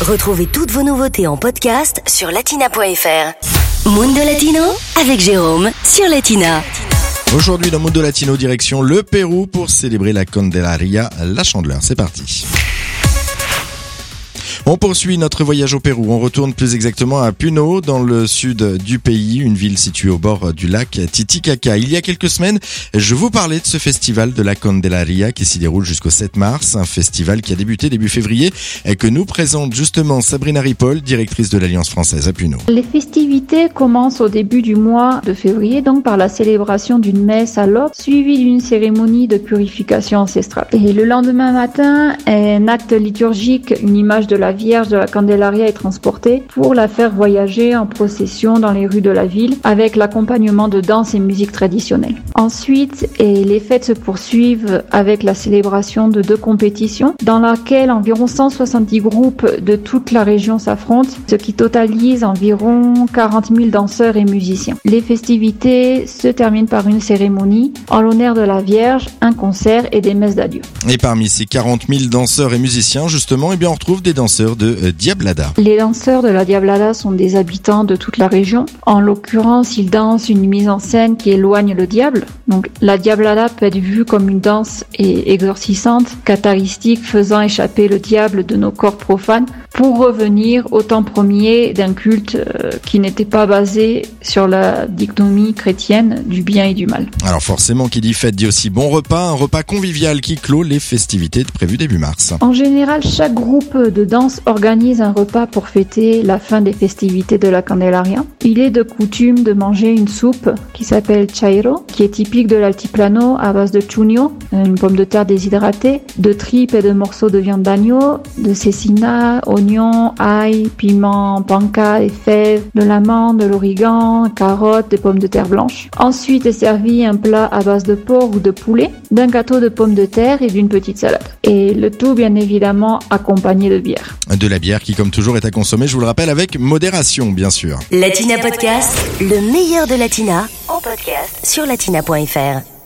Retrouvez toutes vos nouveautés en podcast sur latina.fr. Mundo Latino avec Jérôme sur Latina. Aujourd'hui dans Mundo Latino direction le Pérou pour célébrer la Candelaria, la chandeleur. C'est parti. On poursuit notre voyage au Pérou. On retourne plus exactement à Puno, dans le sud du pays, une ville située au bord du lac Titicaca. Il y a quelques semaines, je vous parlais de ce festival de la Candelaria qui s'y déroule jusqu'au 7 mars, un festival qui a débuté début février et que nous présente justement Sabrina Ripoll, directrice de l'Alliance française à Puno. Les festivités commencent au début du mois de février, donc par la célébration d'une messe à l'aube, suivie d'une cérémonie de purification ancestrale. Et le lendemain matin, un acte liturgique, une image de la Vierge de la Candelaria est transportée pour la faire voyager en procession dans les rues de la ville avec l'accompagnement de danse et musique traditionnelle. Ensuite, et les fêtes se poursuivent avec la célébration de deux compétitions dans laquelle environ 170 groupes de toute la région s'affrontent, ce qui totalise environ 40 000 danseurs et musiciens. Les festivités se terminent par une cérémonie en l'honneur de la Vierge, un concert et des messes d'adieu. Et parmi ces 40 000 danseurs et musiciens, justement, eh bien, on retrouve des danseurs de euh, Diablada. Les danseurs de la Diablada sont des habitants de toute la région. En l'occurrence, ils dansent une mise en scène qui éloigne le diable. Donc la Diablada peut être vue comme une danse exorcisante, catharistique, faisant échapper le diable de nos corps profanes pour revenir au temps premier d'un culte euh, qui n'était pas basé sur la dichotomie chrétienne du bien et du mal. Alors forcément, qui dit fête dit aussi bon repas, un repas convivial qui clôt les festivités prévues début mars. En général, chaque groupe de danse organise un repas pour fêter la fin des festivités de la Candelaria. Il est de coutume de manger une soupe qui s'appelle chairo, qui est typique de l'altiplano à base de chunio, une pomme de terre déshydratée, de tripes et de morceaux de viande d'agneau, de cecina, oignons, ail, piment, panca, et fèves, de l'amande, de l'origan, carottes, des pommes de terre blanches. Ensuite est servi un plat à base de porc ou de poulet, d'un gâteau de pommes de terre et d'une petite salade. Et le tout bien évidemment accompagné de bière. De la bière qui comme toujours est à consommer, je vous le rappelle, avec modération bien sûr. Latina Podcast, le meilleur de Latina, en podcast sur latina.fr.